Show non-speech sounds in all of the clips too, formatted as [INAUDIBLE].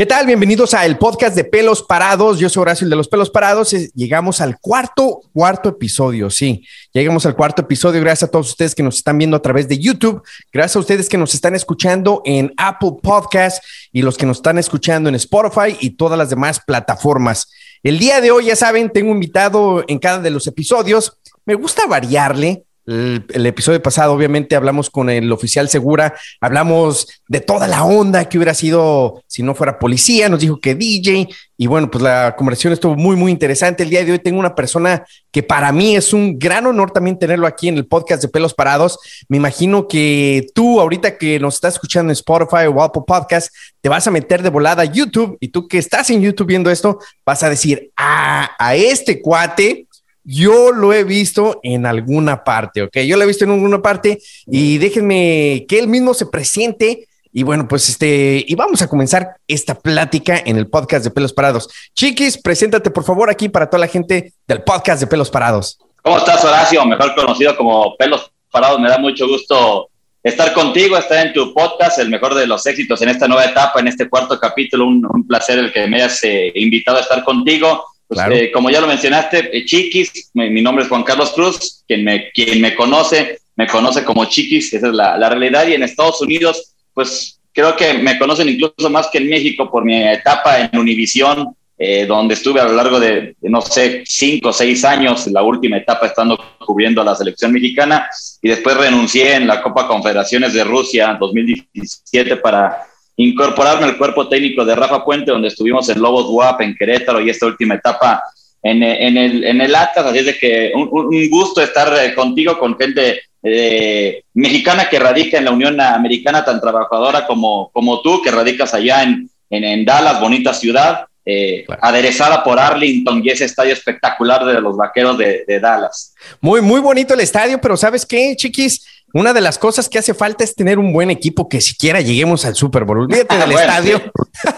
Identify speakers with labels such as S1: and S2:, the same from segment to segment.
S1: ¿Qué tal? Bienvenidos a el podcast de Pelos Parados. Yo soy Horacio, el de los Pelos Parados. Llegamos al cuarto, cuarto episodio, sí. Llegamos al cuarto episodio. Gracias a todos ustedes que nos están viendo a través de YouTube. Gracias a ustedes que nos están escuchando en Apple Podcast y los que nos están escuchando en Spotify y todas las demás plataformas. El día de hoy, ya saben, tengo invitado en cada de los episodios. Me gusta variarle. El, episodio pasado, obviamente, hablamos con el oficial Segura, hablamos de toda la onda que hubiera sido si no fuera policía, nos dijo que DJ, y bueno, pues la conversación estuvo muy, muy interesante. El día de hoy tengo una persona que para mí es un gran honor también tenerlo aquí en el podcast de Pelos Parados. Me imagino que tú, ahorita que nos estás escuchando en Spotify o Apple Podcast, te vas a meter de volada a YouTube, y tú que estás en YouTube viendo esto, vas a decir, ah, a este cuate yo lo he visto en alguna parte, ¿ok? Yo lo he visto en alguna parte y déjenme que él mismo se presente. Y bueno, pues este, y vamos a comenzar esta plática en el podcast de Pelos Parados. Chiquis, preséntate por favor aquí para toda la gente del podcast de Pelos Parados.
S2: ¿Cómo estás, Horacio? Mejor conocido como Pelos Parados. Me da mucho gusto estar contigo, estar en tu podcast, el mejor de los éxitos en esta nueva etapa, en este cuarto capítulo. Un, placer el que me hayas eh, invitado a estar contigo. Pues, eh, como ya lo mencionaste, eh, Chiquis, mi, nombre es Juan Carlos Cruz, quien me, quien me conoce, me conoce como Chiquis, esa es la, la, realidad, y en Estados Unidos, pues creo que me conocen incluso más que en México por mi etapa en Univisión, eh, donde estuve a lo largo de, no sé, cinco o seis años, la última etapa estando cubriendo a la selección mexicana, y después renuncié en la Copa Confederaciones de Rusia 2017 para incorporarme al cuerpo técnico de Rafa Puente, donde estuvimos en Lobos WAP, en Querétaro y esta última etapa en, en, el, en el Atlas. Así es de que un, un gusto estar eh, contigo, con gente eh, mexicana que radica en la Unión Americana, tan trabajadora como, como tú, que radicas allá en, en, Dallas, bonita ciudad. Eh, aderezada por Arlington y ese estadio espectacular de los vaqueros de, de Dallas.
S1: Muy, muy bonito el estadio, pero ¿sabes qué, chiquis? Una de las cosas que hace falta es tener un buen equipo que siquiera lleguemos al Super Bowl. Olvídate [LAUGHS] del estadio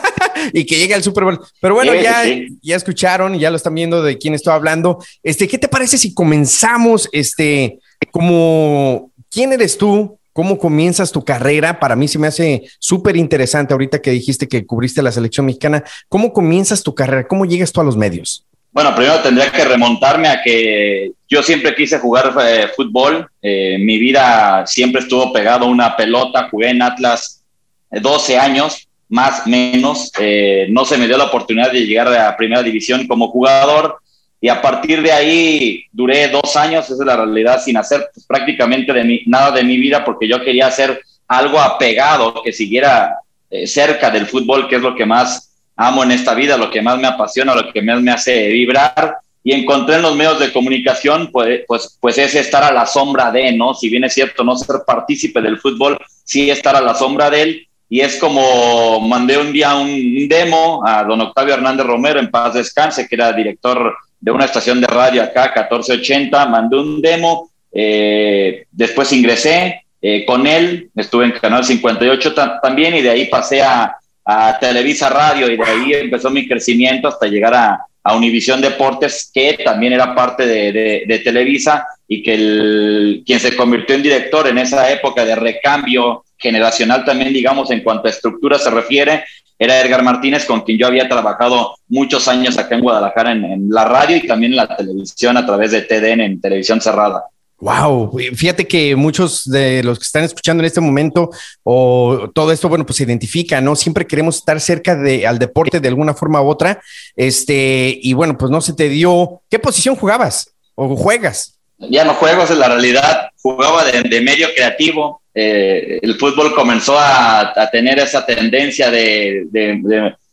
S1: [LAUGHS] y que llegue al Super Bowl. Pero bueno, ya, ya escucharon, ya lo están viendo de quién estoy hablando. Este, ¿qué te parece si comenzamos este como quién eres tú? ¿Cómo comienzas tu carrera? Para mí se me hace súper interesante ahorita que dijiste que cubriste la selección mexicana. ¿Cómo comienzas tu carrera? ¿Cómo llegas tú a los medios?
S2: Bueno, primero tendría que remontarme a que yo siempre quise jugar eh, fútbol. Eh, mi vida siempre estuvo pegado a una pelota. Jugué en Atlas 12 años, más menos. Eh, no se me dio la oportunidad de llegar a la primera división como jugador. Y a partir de ahí duré dos años, esa es la realidad, sin hacer pues, prácticamente de nada de mi vida porque yo quería hacer algo apegado, que siguiera cerca del fútbol, que es lo que más amo en esta vida, lo que más me apasiona, lo que más me hace vibrar. Y encontré en los medios de comunicación, pues, pues, pues es estar a la sombra de, ¿no? Si bien es cierto no ser partícipe del fútbol, sí estar a la sombra de él. Y es como mandé un día un demo a don Octavio Hernández Romero, en paz descanse, que era director de una estación de radio acá, 1480, mandé un demo, eh, después ingresé eh, con él, estuve en Canal 58 también y de ahí pasé a, a Televisa Radio y de ahí empezó mi crecimiento hasta llegar a, a Univisión Deportes, que también era parte de, Televisa y que el, quien se convirtió en director en esa época de recambio generacional también, digamos, en cuanto a estructura se refiere, era Edgar Martínez, con quien yo había trabajado muchos años acá en Guadalajara en la radio y también en la televisión a través de TDN en televisión cerrada.
S1: Wow, fíjate que muchos de los que están escuchando en este momento o todo esto, bueno, pues se identifica, ¿no? Siempre queremos estar cerca de al deporte de alguna forma u otra. Este, y bueno, pues no se te dio. ¿Qué posición jugabas o juegas?
S2: Ya no juego, es la realidad. Jugaba de, medio creativo. Eh, el fútbol comenzó a, tener esa tendencia de,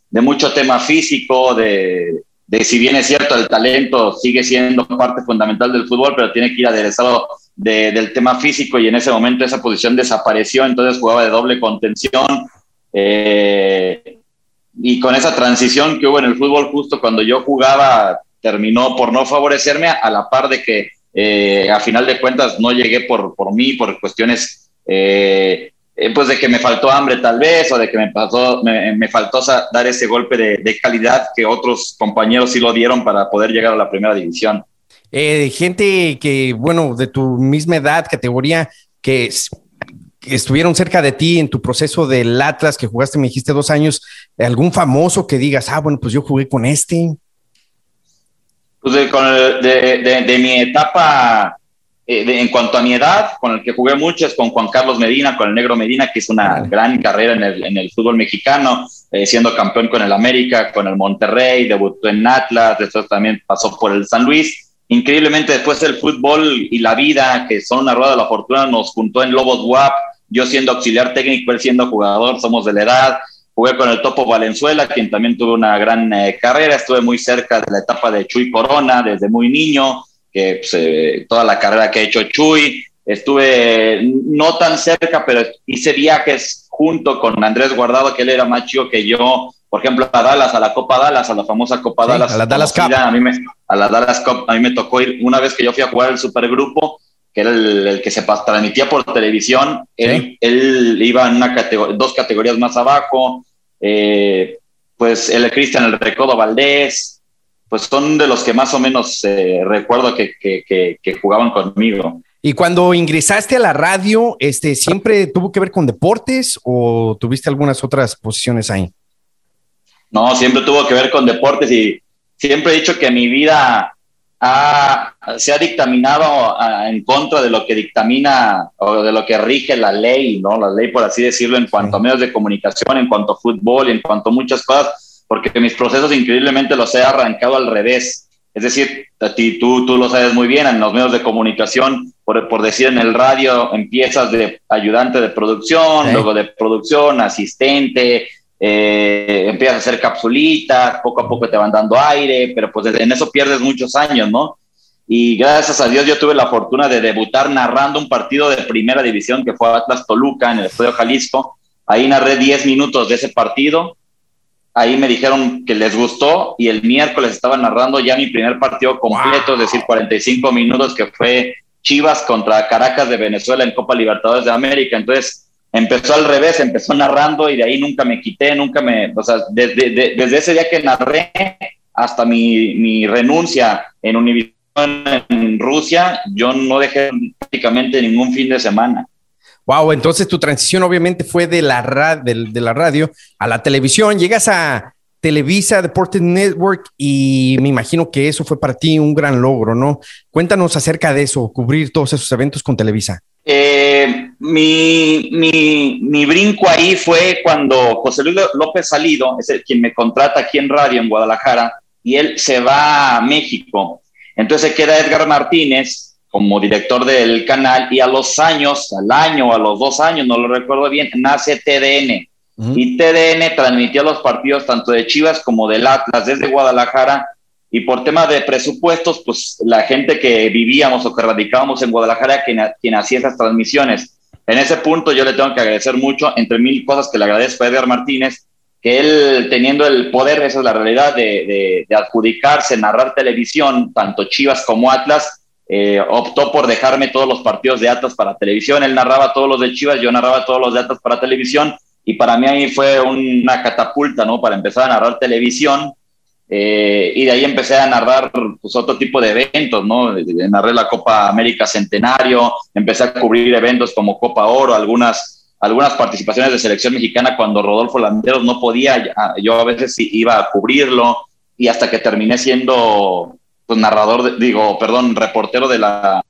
S2: de mucho tema físico, de, de si bien es cierto, el talento sigue siendo parte fundamental del fútbol, pero tiene que ir aderezado del tema físico y en ese momento esa posición desapareció, entonces jugaba de doble contención. Eh, y con esa transición que hubo en el fútbol justo cuando yo jugaba, terminó por no favorecerme a, la par de que eh, a final de cuentas no llegué por, por mí, por cuestiones eh, eh, pues de que me faltó hambre tal vez o de que me, pasó, me, faltó dar ese golpe de, calidad que otros compañeros sí lo dieron para poder llegar a la primera división.
S1: Eh, gente que, bueno, de tu misma edad, categoría, que estuvieron cerca de ti en tu proceso del Atlas que jugaste, me dijiste dos años, algún famoso que digas, ah, bueno, pues yo jugué con este?
S2: Pues de, mi etapa, eh, en cuanto a mi edad, con el que jugué mucho es con Juan Carlos Medina, con el Negro Medina, que hizo una gran carrera en el, en el fútbol mexicano, eh, siendo campeón con el América, con el Monterrey, debutó en Atlas, después también pasó por el San Luis increíblemente después del fútbol y la vida, que son una rueda de la fortuna, nos juntó en Lobos WAP, yo siendo auxiliar técnico, él siendo jugador, somos de la edad. Jugué con el Topo Valenzuela, quien también tuvo una gran eh, carrera. Estuve muy cerca de la etapa de Chuy Corona desde muy niño, que pues, eh, toda la carrera que ha hecho Chuy. Estuve no tan cerca, pero hice viajes junto con Andrés Guardado, que él era más chico que yo, por ejemplo, a Dallas, a la Copa Dallas, a la famosa Copa Dallas.
S1: A la Dallas Cup.
S2: A mí, me, a la Dallas Cup. A mí me tocó ir una vez que yo fui a jugar el supergrupo, que era el, que se transmitía por televisión. Él, él, iba en una dos categorías más abajo. Eh, pues el Cristian, el Recodo Valdés, pues son de los que más o menos eh, recuerdo que, que, que, jugaban conmigo.
S1: Y cuando ingresaste a la radio, este, ¿siempre tuvo que ver con deportes o tuviste algunas otras posiciones ahí?
S2: No, siempre tuvo que ver con deportes y siempre he dicho que mi vida se ha dictaminado en contra de lo que dictamina o de lo que rige la ley, ¿no? La ley, por así decirlo, en cuanto a medios de comunicación, en cuanto a fútbol, en cuanto a muchas cosas, porque mis procesos increíblemente los he arrancado al revés. Es decir, a ti, tú, tú lo sabes muy bien, en los medios de comunicación, por, por decir en el radio, empiezas de ayudante de producción, luego de producción, asistente, eh, empiezas a hacer capsulitas, poco a poco te van dando aire, pero pues en eso pierdes muchos años, ¿no? Y gracias a Dios yo tuve la fortuna de debutar narrando un partido de primera división que fue Atlas Toluca en el Estadio Jalisco. Ahí narré 10 minutos de ese partido. Ahí me dijeron que les gustó y el miércoles estaba narrando ya mi primer partido completo, es decir, 45 minutos que fue Chivas contra Caracas de Venezuela en Copa Libertadores de América. Entonces, empezó al revés, empezó narrando y de ahí nunca me quité, nunca me, o sea, desde, desde ese día que narré hasta mi, mi renuncia en Univision en Rusia, yo no dejé prácticamente ningún fin de semana.
S1: Wow, entonces tu transición obviamente fue de la, de, de la radio a la televisión. Llegas a Televisa Deportes Network y me imagino que eso fue para ti un gran logro, ¿no? Cuéntanos acerca de eso, cubrir todos esos eventos con Televisa.
S2: Eh, mi, mi, mi, brinco ahí fue cuando José Luis López Salido, es el, quien me contrata aquí en radio en Guadalajara, y él se va a México. Entonces queda Edgar Martínez como director del canal y a los años, al año, a los dos años, no lo recuerdo bien, nace TDN. Y TDN transmitió los partidos tanto de Chivas como del Atlas desde Guadalajara y por tema de presupuestos, pues la gente que vivíamos o que radicábamos en Guadalajara, quien, quien hacía esas transmisiones. En ese punto yo le tengo que agradecer mucho, entre mil cosas que le agradezco a Edgar Martínez, que él teniendo el poder, esa es la realidad, de, de, adjudicarse, narrar televisión, tanto Chivas como Atlas, eh, optó por dejarme todos los partidos de Atlas para televisión. Él narraba todos los de Chivas, yo narraba todos los de Atlas para televisión. Y para mí ahí fue una catapulta, ¿no? Para empezar a narrar televisión eh, y de ahí empecé a narrar pues, otro tipo de eventos, ¿no? Narré la Copa América Centenario, empecé a cubrir eventos como Copa Oro, algunas, algunas participaciones de selección mexicana cuando Rodolfo Landeros no podía, yo a veces iba a cubrirlo y hasta que terminé siendo pues, narrador, digo, perdón, reportero de la,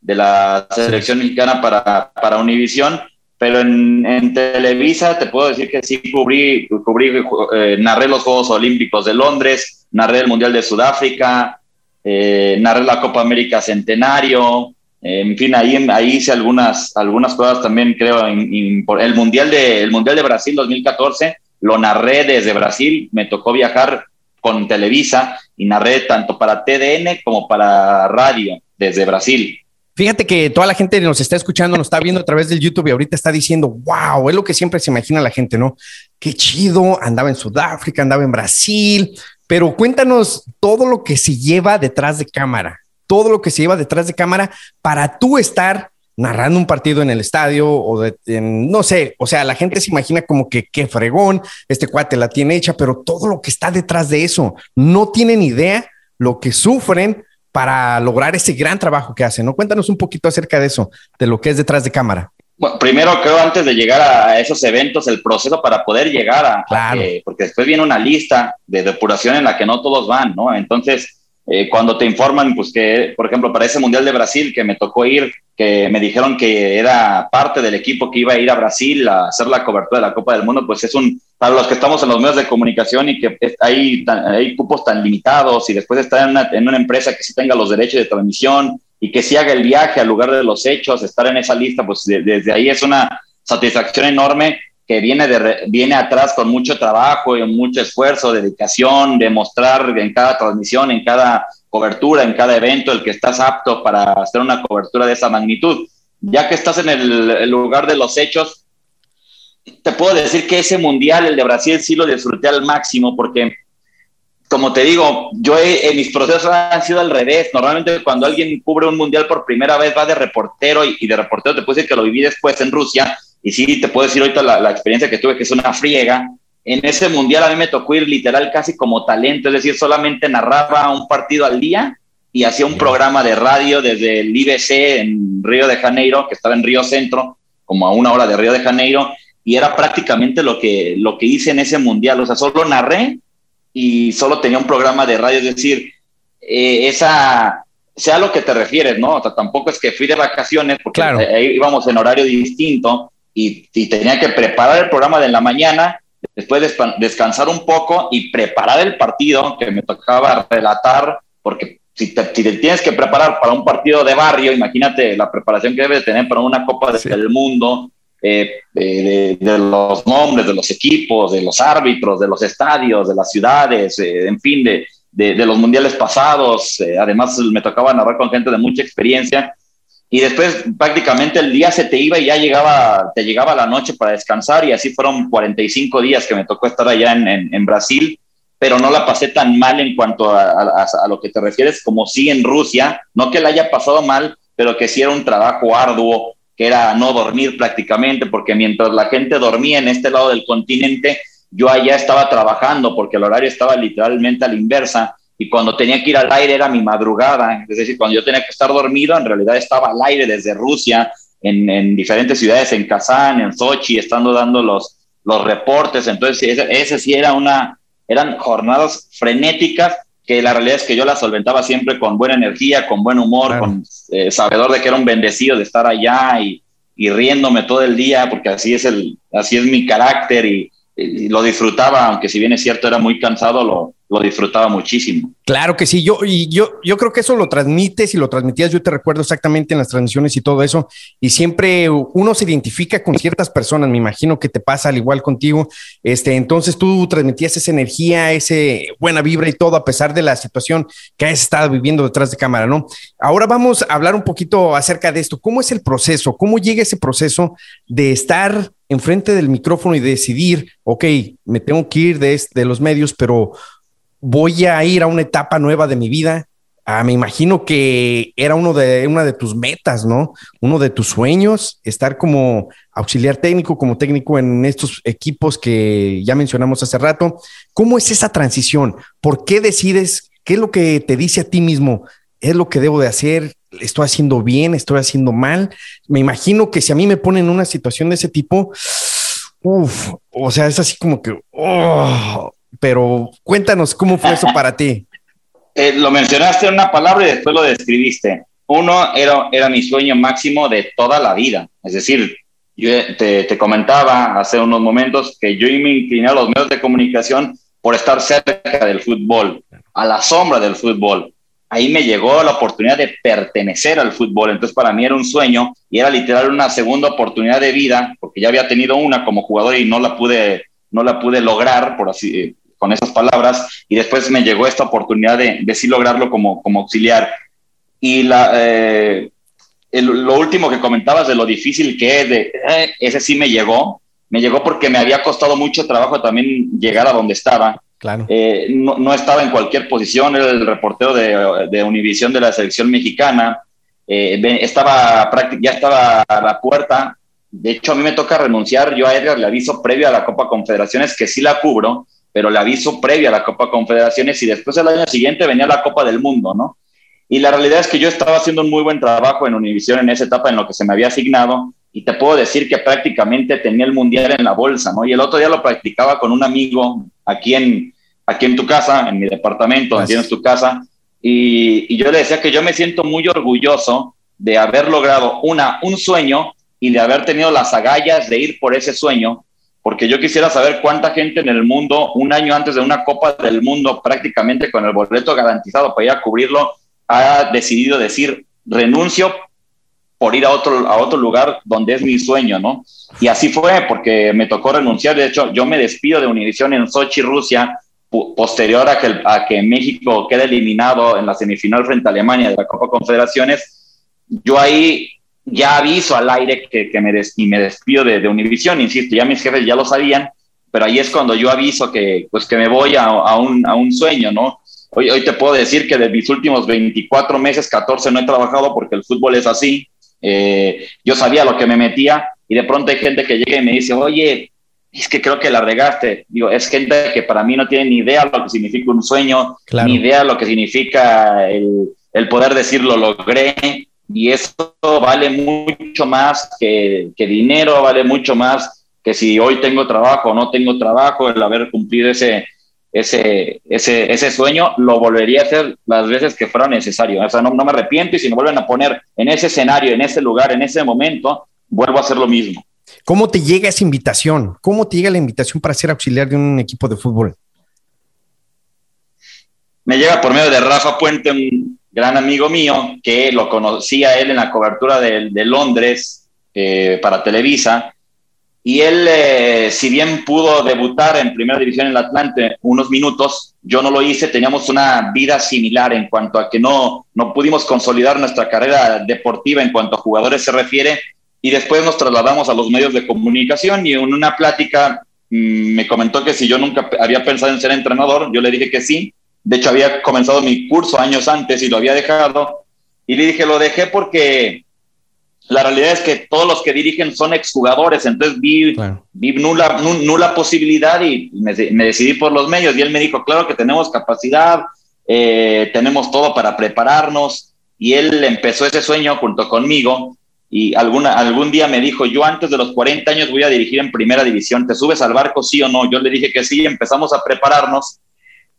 S2: de la selección mexicana para, para Univisión pero en, Televisa te puedo decir que sí cubrí, cubrí eh, narré los Juegos Olímpicos de Londres, narré el Mundial de Sudáfrica, eh, narré la Copa América Centenario, en fin, ahí, ahí hice algunas, algunas cosas también, creo, en, el, mundial de, el Mundial de Brasil 2014, lo narré desde Brasil, me tocó viajar con Televisa y narré tanto para TDN como para radio desde Brasil.
S1: Fíjate que toda la gente nos está escuchando, nos está viendo a través del YouTube y ahorita está diciendo, wow, es lo que siempre se imagina la gente, ¿no? Qué chido, andaba en Sudáfrica, andaba en Brasil, pero cuéntanos todo lo que se lleva detrás de cámara, todo lo que se lleva detrás de cámara para tú estar narrando un partido en el estadio o de, no sé, o sea, la gente se imagina como que qué fregón, este cuate la tiene hecha, pero todo lo que está detrás de eso, no tienen idea lo que sufren para lograr ese gran trabajo que hacen, ¿no? Cuéntanos un poquito acerca de eso, de lo que es detrás de cámara.
S2: Bueno, primero creo antes de llegar a esos eventos, el proceso para poder llegar a, porque después viene una lista de depuración en la que no todos van, ¿no? Entonces, eh, cuando te informan, pues que, por ejemplo, para ese Mundial de Brasil que me tocó ir, que me dijeron que era parte del equipo que iba a ir a Brasil a hacer la cobertura de la Copa del Mundo, pues es un, para los que estamos en los medios de comunicación y que hay, hay cupos tan limitados y después estar en una, en una empresa que sí tenga los derechos de transmisión y que sí haga el viaje al lugar de los hechos, estar en esa lista, pues desde ahí es una satisfacción enorme que viene, de, viene atrás con mucho trabajo y mucho esfuerzo, dedicación, demostrar en cada transmisión, en cada cobertura, en cada evento, el que estás apto para hacer una cobertura de esa magnitud. Ya que estás en el, lugar de los hechos, te puedo decir que ese mundial, el de Brasil, sí lo disfruté al máximo porque, como te digo, yo en mis procesos han sido al revés. Normalmente cuando alguien cubre un mundial por primera vez va de reportero y, y de reportero te puedo que lo viví después en Rusia y sí, te puedo decir ahorita la, experiencia que tuve, que es una friega. En ese mundial a mí me tocó ir literal casi como talento, es decir, solamente narraba un partido al día y hacía un programa de radio desde el IBC en Río de Janeiro, que estaba en Río Centro, como a una hora de Río de Janeiro, y era prácticamente lo que, lo que hice en ese mundial, o sea, solo narré y solo tenía un programa de radio, es decir, eh, esa, sea lo que te refieres, ¿no? O sea, tampoco es que fui de vacaciones, porque ahí íbamos en horario distinto, y, tenía que preparar el programa de la mañana, después descansar un poco y preparar el partido que me tocaba relatar, porque si te, tienes que preparar para un partido de barrio, imagínate la preparación que debes tener para una Copa del Mundo, eh, de, los nombres de los equipos, de los árbitros, de los estadios, de las ciudades, eh, en fin, de, de, los mundiales pasados. Eh, además, me tocaba narrar con gente de mucha experiencia y después prácticamente el día se te iba y ya llegaba, te llegaba la noche para descansar y así fueron 45 días que me tocó estar allá en, Brasil, pero no la pasé tan mal en cuanto a, a, lo que te refieres como sí en Rusia, no que la haya pasado mal, pero que sí era un trabajo arduo, que era no dormir prácticamente, porque mientras la gente dormía en este lado del continente, yo allá estaba trabajando porque el horario estaba literalmente a la inversa y cuando tenía que ir al aire era mi madrugada, es decir, cuando yo tenía que estar dormido, en realidad estaba al aire desde Rusia, en, en diferentes ciudades, en Kazán, en Sochi, estando dando los, los reportes, entonces ese, sí era una, eran jornadas frenéticas que la realidad es que yo las solventaba siempre con buena energía, con buen humor, con eh, sabedor de que era un bendecido de estar allá y, y, riéndome todo el día, porque así es, el, así es mi carácter y, y lo disfrutaba, aunque si bien es cierto era muy cansado, lo, lo disfrutaba muchísimo.
S1: Claro que sí, yo, y yo, yo creo que eso lo transmites y lo transmitías, yo te recuerdo exactamente en las transmisiones y todo eso, y siempre uno se identifica con ciertas personas, me imagino que te pasa al igual contigo, este, entonces tú transmitías esa energía, ese buena vibra y todo, a pesar de la situación que has estado viviendo detrás de cámara, ¿no? Ahora vamos a hablar un poquito acerca de esto, ¿cómo es el proceso? ¿Cómo llega ese proceso de estar enfrente del micrófono y decidir, ok, me tengo que ir de, de los medios, pero voy a ir a una etapa nueva de mi vida. Ah, me imagino que era uno de, una de tus metas, ¿no? Uno de tus sueños, estar como auxiliar técnico, como técnico en estos equipos que ya mencionamos hace rato. ¿Cómo es esa transición? ¿Por qué decides? ¿Qué es lo que te dice a ti mismo? ¿Es lo que debo de hacer? ¿Estoy haciendo bien? ¿Estoy haciendo mal? Me imagino que si a mí me ponen en una situación de ese tipo, uff, o sea, es así como que, oh, pero cuéntanos cómo fue eso para ti. [LAUGHS]
S2: Eh, lo mencionaste en una palabra y después lo describiste. Uno era, era mi sueño máximo de toda la vida. Es decir, yo te, te comentaba hace unos momentos que yo me incliné a los medios de comunicación por estar cerca del fútbol, a la sombra del fútbol. Ahí me llegó la oportunidad de pertenecer al fútbol. Entonces, para mí era un sueño y era literal una segunda oportunidad de vida, porque ya había tenido una como jugador y no la pude, no la pude lograr, por así, con esas palabras y después me llegó esta oportunidad de, de sí lograrlo como, como auxiliar. Y la, eh, lo último que comentabas de lo difícil que es, de, eh, ese sí me llegó, me llegó porque me había costado mucho trabajo también llegar a donde estaba.
S1: Claro.
S2: Eh, no, no, estaba en cualquier posición, era el reportero de, de Univisión de la selección mexicana, estaba ya estaba a la puerta. De hecho, a mí me toca renunciar. Yo a Edgar le aviso previo a la Copa Confederaciones que sí la cubro, pero le aviso previo a la Copa Confederaciones y después el año siguiente venía la Copa del Mundo, ¿no? Y la realidad es que yo estaba haciendo un muy buen trabajo en Univision en esa etapa en lo que se me había asignado y te puedo decir que prácticamente tenía el mundial en la bolsa, ¿no? Y el otro día lo practicaba con un amigo aquí en, aquí en tu casa, en mi departamento, donde tienes tu casa, y, y, yo le decía que yo me siento muy orgulloso de haber logrado una, un sueño y de haber tenido las agallas de ir por ese sueño, porque yo quisiera saber cuánta gente en el mundo, un año antes de una Copa del Mundo, prácticamente con el boleto garantizado para ir a cubrirlo, ha decidido decir, renuncio por ir a otro, a otro lugar donde es mi sueño, ¿no? Y así fue, porque me tocó renunciar. De hecho, yo me despido de Univision en Sochi, Rusia, posterior a que, a que México quede eliminado en la semifinal frente a Alemania de la Copa Confederaciones. Yo ahí ya aviso al aire que, que me, y me despido de, de Univision, insisto, ya mis jefes ya lo sabían, pero ahí es cuando yo aviso que, pues, que me voy a, a, un, a un sueño, ¿no? Hoy, hoy te puedo decir que de mis últimos 24 meses, 14 no he trabajado porque el fútbol es así, eh, yo sabía lo que me metía y de pronto hay gente que llega y me dice, oye, es que creo que la regaste. Digo, es gente que para mí no tiene ni idea lo que significa un sueño, ni idea lo que significa el, el, poder decir lo logré. Y eso vale mucho más que, que dinero, vale mucho más que si hoy tengo trabajo o no tengo trabajo, el haber cumplido ese, ese, ese, ese sueño, lo volvería a hacer las veces que fuera necesario. O sea, no, no me arrepiento y si me vuelven a poner en ese escenario, en ese lugar, en ese momento, vuelvo a hacer lo mismo.
S1: ¿Cómo te llega esa invitación? ¿Cómo te llega la invitación para ser auxiliar de un equipo de fútbol?
S2: Me llega por medio de Rafa Puente, un gran amigo mío, que lo conocía él en la cobertura de, de Londres eh, para Televisa, y él, eh, si bien pudo debutar en primera división en el Atlante unos minutos, yo no lo hice, teníamos una vida similar en cuanto a que no, no pudimos consolidar nuestra carrera deportiva en cuanto a jugadores se refiere, y después nos trasladamos a los medios de comunicación y en una plática mmm, me comentó que si yo nunca había pensado en ser entrenador, yo le dije que sí, de hecho había comenzado mi curso años antes y lo había dejado, y le dije, lo dejé porque la realidad es que todos los que dirigen son exjugadores, entonces vi, claro. vi nula, nula, posibilidad y me, me, decidí por los medios. Y él me dijo, claro que tenemos capacidad, eh, tenemos todo para prepararnos. Y él empezó ese sueño junto conmigo y alguna, algún día me dijo, yo antes de los 40 años voy a dirigir en primera división, ¿te subes al barco sí o no? Yo le dije que sí, empezamos a prepararnos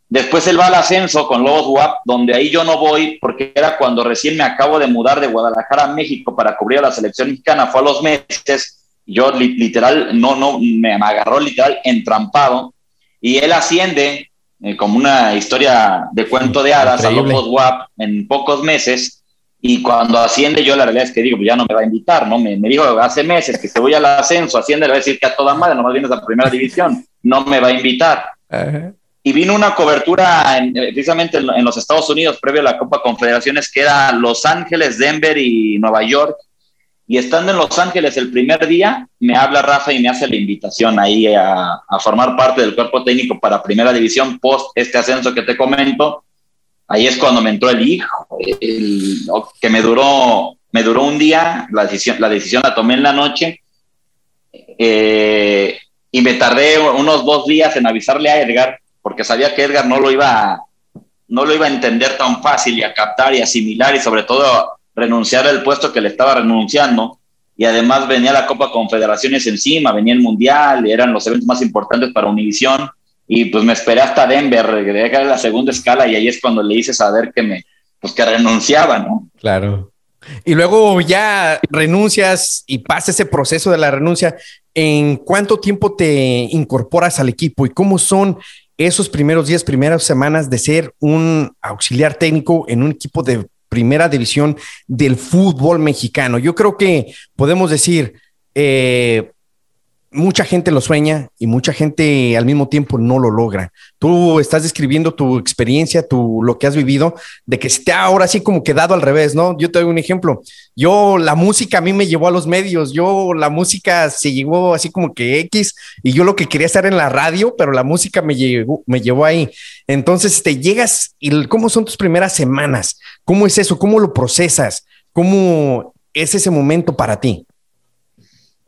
S2: Después él va al ascenso con Lobos WAP, donde ahí yo no voy porque era cuando recién me acabo de mudar de Guadalajara a México para cubrir a la selección mexicana. Fue a los meses, yo li literal, no, no, me agarró literal entrampado y él asciende eh, como una historia de cuento de hadas Increíble. a Lobos WAP en pocos meses. Y cuando asciende, yo la realidad es que digo, pues ya no me va a invitar, ¿no? Me, me dijo hace meses que si voy al ascenso, asciende, le va a decir que a toda madre, nomás vienes a primera división, no me va a invitar. -huh y vino una cobertura en, precisamente en, los Estados Unidos previo a la Copa Confederaciones que era Los Ángeles, Denver y Nueva York. Y estando en Los Ángeles el primer día, me habla Rafa y me hace la invitación ahí a, formar parte del cuerpo técnico para Primera División post este ascenso que te comento. Ahí es cuando me entró el hijo, que me duró, me duró un día, la decisión, la decisión la tomé en la noche. Eh, y me tardé unos dos días en avisarle a Edgar porque sabía que Edgar no lo iba a, no lo iba a entender tan fácil y a captar y asimilar y sobre todo renunciar al puesto que le estaba renunciando. Y además venía la Copa Confederaciones encima, venía el Mundial, eran los eventos más importantes para Univisión. Y pues me esperé hasta Denver, que era la segunda escala, y ahí es cuando le hice saber que me, pues que renunciaba, ¿no?
S1: Claro. Y luego ya renuncias y pasa ese proceso de la renuncia. ¿En cuánto tiempo te incorporas al equipo y cómo son esos primeros días, primeras semanas de ser un auxiliar técnico en un equipo de primera división del fútbol mexicano. Yo creo que podemos decir, eh, mucha gente lo sueña y mucha gente al mismo tiempo no lo logra. Tú estás describiendo tu experiencia, tu, lo que has vivido, de que está ahora sí como quedado al revés, ¿no? Yo te doy un ejemplo. Yo, la música a mí me llevó a los medios, yo, la música se llevó así como que X y yo lo que quería estar en la radio, pero la música me llevó, me llevó ahí. Entonces te llegas y cómo son tus primeras semanas, cómo es eso, cómo lo procesas, cómo es ese momento para ti.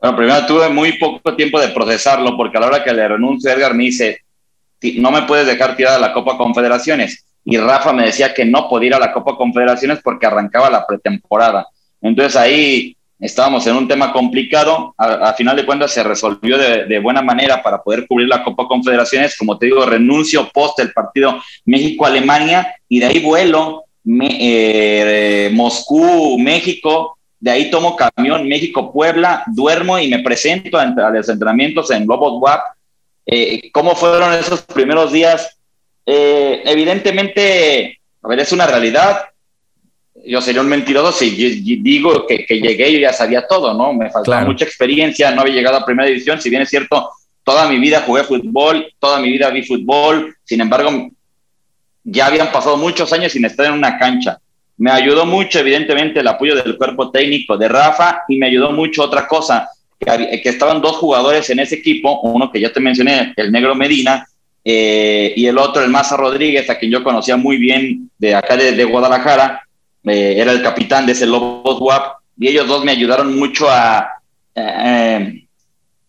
S2: Bueno, primero tuve muy poco tiempo de procesarlo porque a la hora que le renuncio, Edgar me dice, no me puedes dejar tirada la Copa Confederaciones. Y Rafa me decía que no podía ir a la Copa Confederaciones porque arrancaba la pretemporada. Entonces ahí estábamos en un tema complicado, a, final de cuentas se resolvió de, buena manera para poder cubrir la Copa Confederaciones, como te digo, renuncio post el partido México-Alemania y de ahí vuelo eh, Moscú, México, de ahí tomo camión México-Puebla, duermo y me presento a, los entrenamientos en Lobos WAP. Eh, ¿Cómo fueron esos primeros días? Eh, evidentemente, a ver, es una realidad. Yo sería un mentiroso si digo que, llegué y ya sabía todo, ¿no? Me faltaba mucha experiencia, no había llegado a primera división, si bien es cierto, toda mi vida jugué fútbol, toda mi vida vi fútbol, sin embargo, ya habían pasado muchos años sin estar en una cancha. Me ayudó mucho, evidentemente, el apoyo del cuerpo técnico de Rafa y me ayudó mucho otra cosa, que, que estaban dos jugadores en ese equipo, uno que ya te mencioné, el negro Medina, eh, y el otro, el Maza Rodríguez, a quien yo conocía muy bien de acá de, Guadalajara, eh, era el capitán de ese Lobos WAP, y ellos dos me ayudaron mucho a, eh,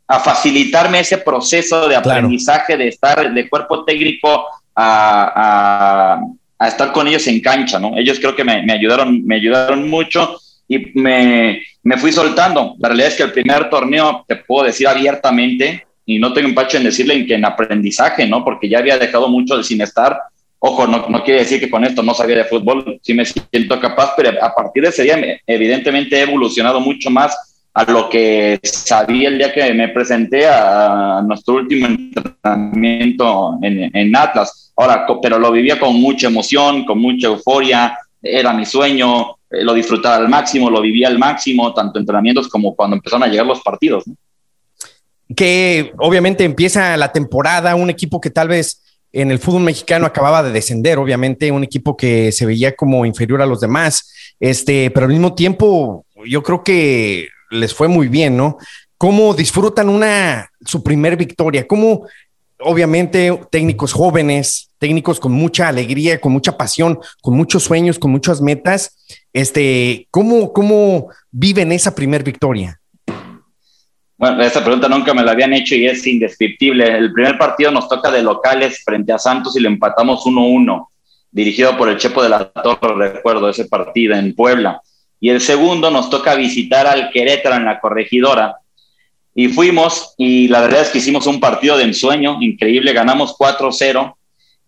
S2: a facilitarme ese proceso de aprendizaje, de estar de cuerpo técnico a, a, estar con ellos en cancha, ¿no? Ellos creo que me, me ayudaron, me ayudaron mucho y me, me fui soltando. La realidad es que el primer torneo, te puedo decir abiertamente, y no tengo empacho en decirle que en aprendizaje, ¿no? Porque ya había dejado mucho de sin estar. Ojo, no, no quiere decir que con esto no sabía de fútbol, sí me siento capaz, pero a partir de ese día evidentemente he evolucionado mucho más a lo que sabía el día que me presenté a nuestro último entrenamiento en, en Atlas. Ahora, pero lo vivía con mucha emoción, con mucha euforia, era mi sueño, eh, lo disfrutaba al máximo, lo vivía al máximo, tanto entrenamientos como cuando empezaron a llegar los partidos.
S1: que obviamente empieza la temporada, un equipo que tal vez en el fútbol mexicano acababa de descender, obviamente, un equipo que se veía como inferior a los demás, este, pero al mismo tiempo yo creo que les fue muy bien, ¿no? ¿Cómo disfrutan una su primer victoria? ¿Cómo obviamente técnicos jóvenes, técnicos con mucha alegría, con mucha pasión, con muchos sueños, con muchas metas, este, ¿cómo, cómo viven esa primer victoria?
S2: Bueno, esa pregunta nunca me la habían hecho y es indescriptible. El primer partido nos toca de locales frente a Santos y le empatamos 1-1, dirigido por el Chepo de la Torre, recuerdo ese partido en Puebla. Y el segundo nos toca visitar al Querétaro en la corregidora. Y fuimos, y la verdad es que hicimos un partido de ensueño increíble, ganamos 4-0,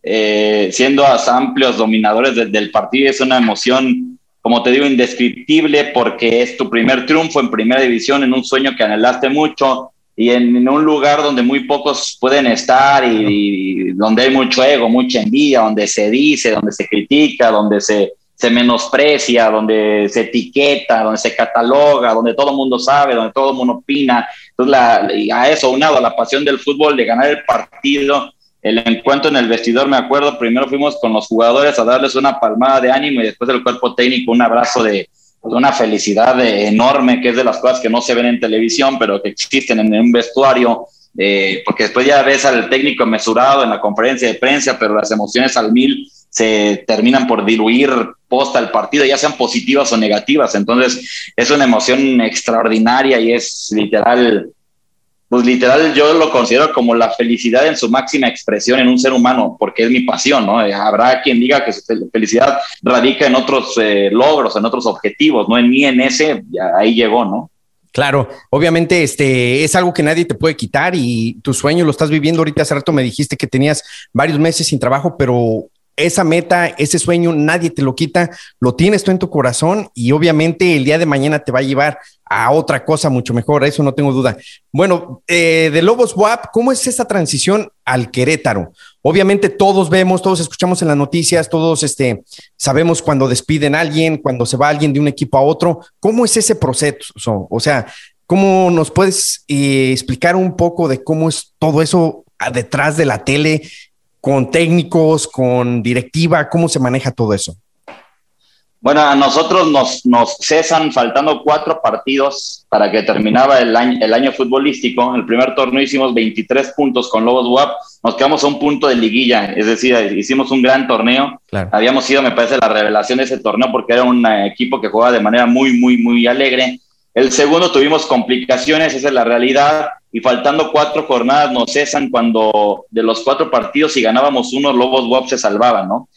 S2: eh, siendo amplios dominadores del partido. Es una emoción como te digo, indescriptible porque es tu primer triunfo en primera división, en un sueño que anhelaste mucho y en, un lugar donde muy pocos pueden estar y, donde hay mucho ego, mucha envidia, donde se dice, donde se critica, donde se, se menosprecia, donde se etiqueta, donde se cataloga, donde todo el mundo sabe, donde todo el mundo opina. Entonces, la, a eso, unado a la pasión del fútbol, de ganar el partido, el encuentro en el vestidor, me acuerdo, primero fuimos con los jugadores a darles una palmada de ánimo y después el cuerpo técnico un abrazo de, una felicidad enorme, que es de las cosas que no se ven en televisión, pero que existen en un vestuario, eh, porque después ya ves al técnico mesurado en la conferencia de prensa, pero las emociones al mil se terminan por diluir posta el partido, ya sean positivas o negativas. Entonces, es una emoción extraordinaria y es literal pues literal yo lo considero como la felicidad en su máxima expresión en un ser humano, porque es mi pasión, ¿no? Habrá quien diga que su felicidad radica en otros eh, logros, en otros objetivos, no en mí, en ese, ahí llegó, ¿no?
S1: Claro, obviamente este es algo que nadie te puede quitar y tu sueño lo estás viviendo ahorita. Hace rato me dijiste que tenías varios meses sin trabajo, pero esa meta, ese sueño, nadie te lo quita, lo tienes tú en tu corazón y obviamente el día de mañana te va a llevar a otra cosa mucho mejor, eso no tengo duda. Bueno, eh, de Lobos WAP, ¿cómo es esa transición al Querétaro? Obviamente todos vemos, todos escuchamos en las noticias, todos este, sabemos cuando despiden a alguien, cuando se va alguien de un equipo a otro, ¿cómo es ese proceso? O sea, ¿cómo nos puedes eh, explicar un poco de cómo es todo eso detrás de la tele? Con técnicos, con directiva? ¿Cómo se maneja todo eso?
S2: Bueno, a nosotros nos, nos cesan faltando cuatro partidos para que terminaba el año, el año futbolístico. En el primer torneo hicimos 23 puntos con Lobos WAP, nos quedamos a un punto de liguilla, es decir, hicimos un gran torneo. Habíamos sido, me parece, la revelación de ese torneo porque era un equipo que jugaba de manera muy, muy, muy alegre. El segundo tuvimos complicaciones, esa es la realidad y faltando cuatro jornadas nos cesan cuando de los cuatro partidos si ganábamos uno, Lobos WAP se salvaban, ¿no?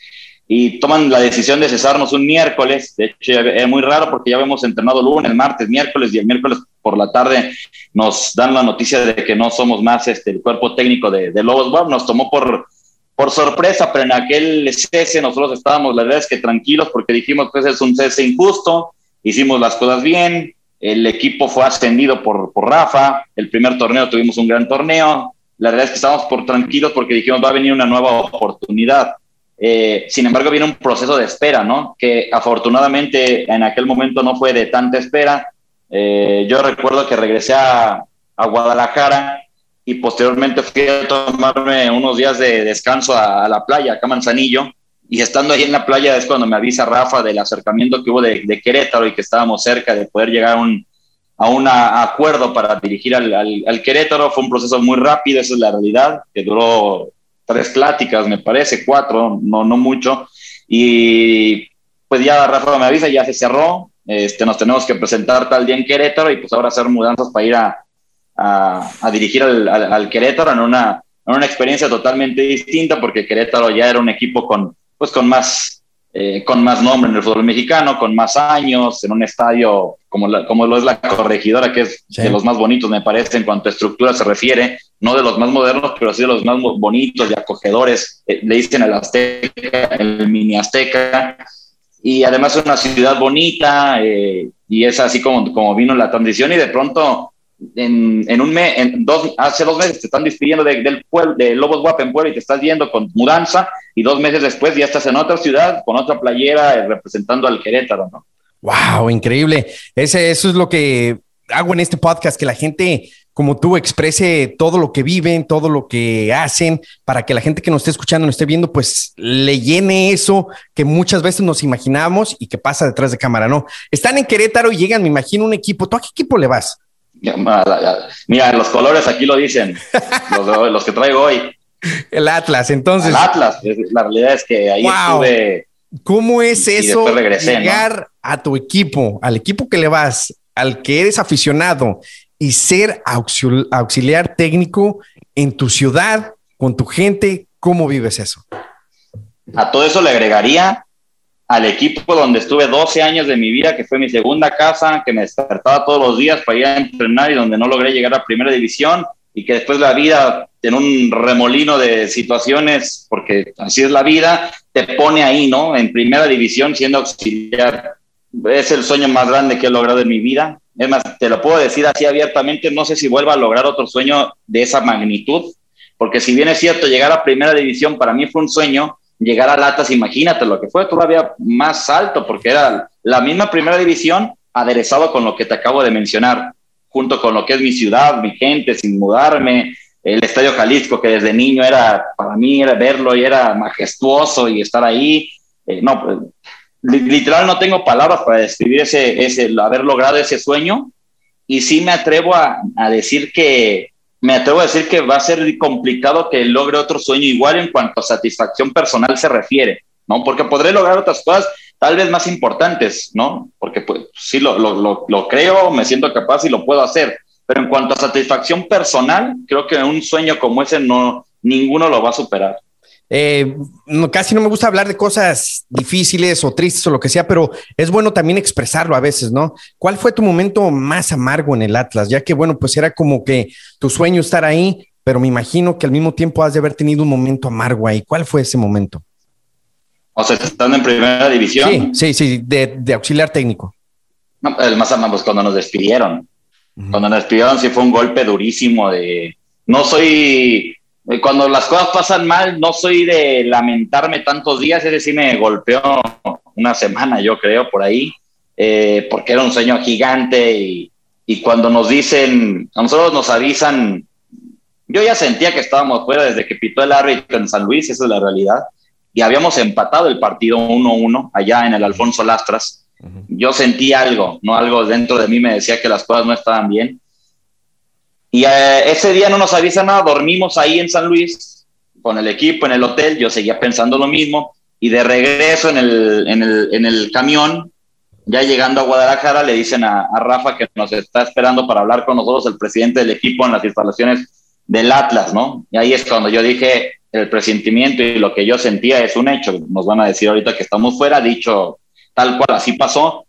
S2: y toman la decisión de cesarnos un miércoles. De hecho, es muy raro porque ya habíamos entrenado lunes, martes, miércoles y el miércoles por la tarde nos dan la noticia de que no somos más este, el cuerpo técnico de, de Lobos WAP. Nos tomó por, por sorpresa, pero en aquel cese nosotros estábamos, la verdad es que tranquilos porque dijimos que es un cese injusto, hicimos las cosas bien, el equipo fue ascendido por, por Rafa, el primer torneo tuvimos un gran torneo, la verdad es que estábamos por tranquilos porque dijimos va a venir una nueva oportunidad eh, sin embargo, viene un proceso de espera, ¿no? Que afortunadamente en aquel momento no fue de tanta espera. Eh, yo recuerdo que regresé a, Guadalajara y posteriormente fui a tomarme unos días de descanso a, la playa, acá Manzanillo, y estando ahí en la playa es cuando me avisa Rafa del acercamiento que hubo de, Querétaro y que estábamos cerca de poder llegar a un, a un acuerdo para dirigir al, al, Querétaro. Fue un proceso muy rápido, esa es la realidad, que duró tres pláticas, me parece, cuatro, no, no mucho. Y pues ya Rafa me avisa, ya se cerró, este, nos tenemos que presentar tal día en Querétaro y pues ahora hacer mudanzas para ir a, a, dirigir al, al, Querétaro en una, en una experiencia totalmente distinta porque Querétaro ya era un equipo con, pues, con más eh, con más nombre en el fútbol mexicano, con más años, en un estadio como, como lo es la corregidora, que es de los más bonitos, me parece, en cuanto a estructura se refiere, no de los más modernos, pero sí de los más bonitos y acogedores, eh, le dicen el Azteca, el mini Azteca, y además es una ciudad bonita, eh, y es así como, como vino la transición, y de pronto en, en, un mes, en dos, hace dos meses te están despidiendo del pueblo, de Lobos Guap en Puebla y te estás yendo con mudanza y dos meses después ya estás en otra ciudad con otra playera eh, representando al Querétaro, ¿no?
S1: Wow, increíble. Ese, eso es lo que hago en este podcast, que la gente como tú exprese todo lo que viven, todo lo que hacen, para que la gente que nos esté escuchando, nos esté viendo, pues le llene eso que muchas veces nos imaginamos y que pasa detrás de cámara, ¿no? Están en Querétaro y llegan, me imagino, un equipo. ¿Tú a qué equipo le vas?
S2: Mira, los colores aquí lo dicen, [LAUGHS] los, que traigo hoy.
S1: El Atlas, entonces.
S2: El Atlas, la realidad es que ahí estuve.
S1: ¿Cómo es eso? llegar a tu equipo, al equipo que le vas, al que eres aficionado y ser auxiliar técnico en tu ciudad, con tu gente, ¿cómo vives eso?
S2: A todo eso le agregaría al equipo donde estuve 12 años de mi vida, que fue mi segunda casa, que me despertaba todos los días para ir a entrenar y donde no logré llegar a primera división y que después la vida, en un remolino de situaciones, porque así es la vida, te pone ahí, ¿no? En primera división siendo auxiliar. Es el sueño más grande que he logrado en mi vida. Es más, te lo puedo decir así abiertamente, no sé si vuelva a lograr otro sueño de esa magnitud, porque si bien es cierto, llegar a primera división para mí fue un sueño, llegar a Latas, imagínate lo que fue todavía más alto, porque era la misma primera división aderezado con lo que te acabo de mencionar, junto con lo que es mi ciudad, mi gente, sin mudarme, el Estadio Jalisco, que desde niño era, para mí, era verlo y era majestuoso y estar ahí. Eh, no, pues, literal no tengo palabras para describir ese, ese, haber logrado ese sueño. Y sí me atrevo a, a decir que, me atrevo a decir que va a ser complicado que logre otro sueño igual en cuanto a satisfacción personal se refiere, ¿no? Porque podré lograr otras cosas tal vez más importantes, ¿no? Porque pues sí lo, lo, lo, creo, me siento capaz y lo puedo hacer, pero en cuanto a satisfacción personal, creo que un sueño como ese no, ninguno lo va a superar.
S1: Eh, casi no me gusta hablar de cosas difíciles o tristes o lo que sea, pero es bueno también expresarlo a veces, ¿no? ¿Cuál fue tu momento más amargo en el Atlas? Ya que, bueno, pues era como que tu sueño estar ahí, pero me imagino que al mismo tiempo has de haber tenido un momento amargo ahí. ¿Cuál fue ese momento?
S2: O sea, estando en primera división.
S1: Sí, sí, sí, de, auxiliar técnico.
S2: No, el más amargo es cuando nos despidieron. Cuando nos despidieron sí fue un golpe durísimo de... No soy cuando las cosas pasan mal, no soy de lamentarme tantos días, ese sí me golpeó una semana, yo creo, por ahí, eh, porque era un sueño gigante y, y, cuando nos dicen, a nosotros nos avisan, yo ya sentía que estábamos fuera desde que pitó el árbitro en San Luis, esa es la realidad, y habíamos empatado el partido 1-1 allá en el Alfonso Lastras. Yo sentí algo, no algo dentro de mí me decía que las cosas no estaban bien y eh, ese día no nos avisa nada, dormimos ahí en San Luis con el equipo en el hotel, yo seguía pensando lo mismo y de regreso en el, en el, en el camión, ya llegando a Guadalajara, le dicen a, a, Rafa que nos está esperando para hablar con nosotros el presidente del equipo en las instalaciones del Atlas, ¿no? Y ahí es cuando yo dije, el presentimiento y lo que yo sentía es un hecho. Nos van a decir ahorita que estamos fuera, dicho tal cual así pasó.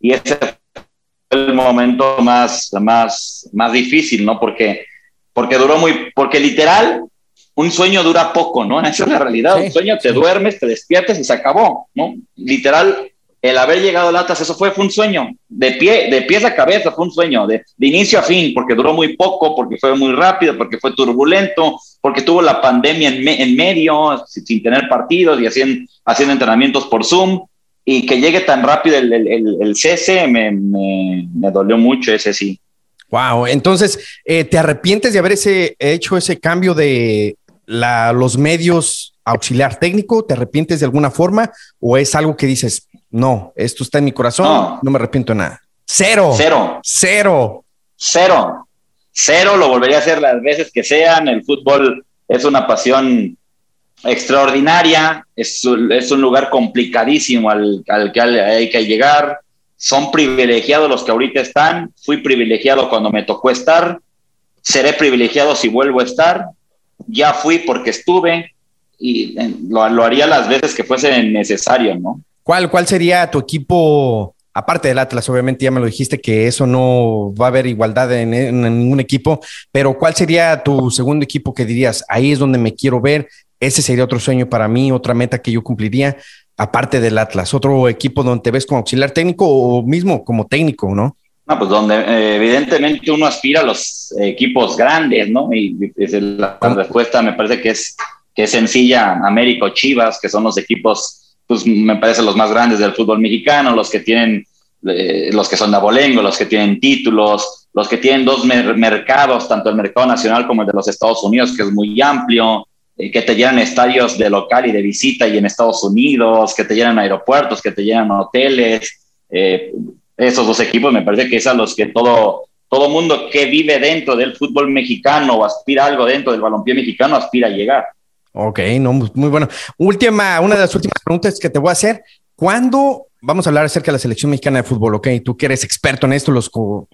S2: Y ese el momento más, más, más difícil, ¿no? Porque, porque duró muy, porque literal, un sueño dura poco, ¿no? [LAUGHS] Esa es la realidad. un sueño, te duermes, te despiertas y se acabó, ¿no? Literal, el haber llegado a Latas, eso fue, fue un sueño, de pie, de pies a cabeza, fue un sueño, de, de, inicio a fin, porque duró muy poco, porque fue muy rápido, porque fue turbulento, porque tuvo la pandemia en, me, en medio, sin, sin, tener partidos y haciendo, haciendo entrenamientos por Zoom, y que llegue tan rápido el, el, el cese, me, me, me, dolió mucho ese sí.
S1: Wow, entonces, eh, ¿te arrepientes de haber ese, hecho ese cambio de la, los medios auxiliar técnico? ¿Te arrepientes de alguna forma o es algo que dices, no, esto está en mi corazón, no, no me arrepiento de nada. Cero.
S2: Cero.
S1: Cero.
S2: Cero. Cero, lo volvería a hacer las veces que sean. El fútbol es una pasión extraordinaria, es, es un lugar complicadísimo al, al que hay que llegar. Son privilegiados los que ahorita están. Fui privilegiado cuando me tocó estar. Seré privilegiado si vuelvo a estar. Ya fui porque estuve y lo, haría las veces que fuese necesario, ¿no?
S1: ¿Cuál, ¿Cuál sería tu equipo, aparte del Atlas? Obviamente ya me lo dijiste que eso no va a haber igualdad en, en, ningún equipo, pero ¿cuál sería tu segundo equipo que dirías, ahí es donde me quiero ver? Ese sería otro sueño para mí, otra meta que yo cumpliría, aparte del Atlas, otro equipo donde te ves como auxiliar técnico o mismo como técnico, ¿no?
S2: No, pues donde eh, evidentemente uno aspira a los equipos grandes, ¿no? Y, y la, la respuesta. Me parece que es, que es sencilla, América o Chivas, que son los equipos pues me parece los más grandes del fútbol mexicano, los que tienen, eh, los que son de abolengo, los que tienen títulos, los que tienen dos mer mercados, tanto el mercado nacional como el de los Estados Unidos, que es muy amplio, que te llenan estadios de local y de visita y en Estados Unidos, que te llenan aeropuertos, que te llenan hoteles. Eh, esos dos equipos me parece que es a los que todo, todo mundo que vive dentro del fútbol mexicano o aspira algo dentro del balompié mexicano aspira a llegar.
S1: Ok, no, muy bueno. Última, una de las últimas preguntas que te voy a hacer. ¿Cuándo vamos a hablar acerca de la selección mexicana de fútbol? Ok, tú que eres experto en esto, los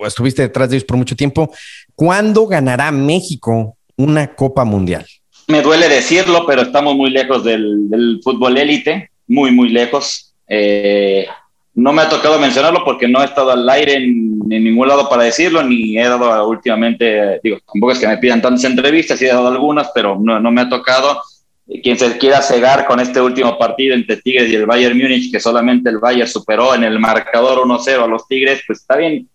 S1: estuviste detrás de ellos por mucho tiempo. ¿Cuándo ganará México una Copa Mundial?
S2: Me duele decirlo, pero estamos muy lejos del, fútbol élite, muy, muy lejos. Eh, no me ha tocado mencionarlo porque no he estado al aire en, en, ningún lado para decirlo, ni he dado últimamente, digo, tampoco es que me pidan tantas entrevistas, sí he dado algunas, pero no, me ha tocado. Quien se quiera cegar con este último partido entre Tigres y el Bayern Múnich, que solamente el Bayern superó en el marcador 1-0 a los Tigres, pues está bien.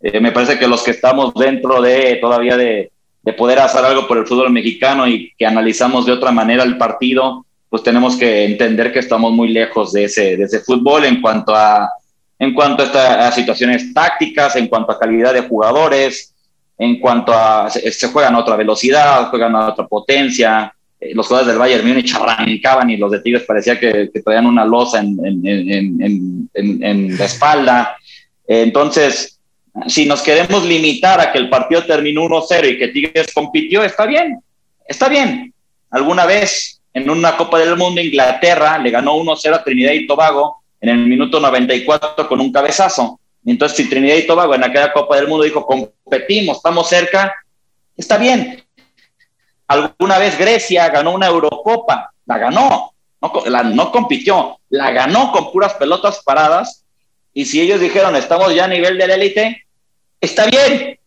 S2: Eh, me parece que los que estamos dentro de todavía de, de poder hacer algo por el fútbol mexicano y que analizamos de otra manera el partido, pues tenemos que entender que estamos muy lejos de ese, de ese fútbol en cuanto a, en cuanto a, situaciones tácticas, en cuanto a calidad de jugadores, en cuanto a se, juegan a otra velocidad, juegan a otra potencia. Eh, los jugadores del Bayern Múnich arrancaban y los de Tigres parecía que, traían una losa en, en, en, en la espalda. Entonces, si nos queremos limitar a que el partido terminó 1-0 y que Tigres compitió, está bien, está bien. Alguna vez en una Copa del Mundo, Inglaterra le ganó 1-0 a Trinidad y Tobago en el minuto 94 con un cabezazo. Entonces, si Trinidad y Tobago en aquella Copa del Mundo dijo, competimos, estamos cerca, está bien. Alguna vez Grecia ganó una Eurocopa, la ganó, no, la, no compitió, la ganó con puras pelotas paradas. Y si ellos dijeron, estamos ya a nivel de la élite, está bien.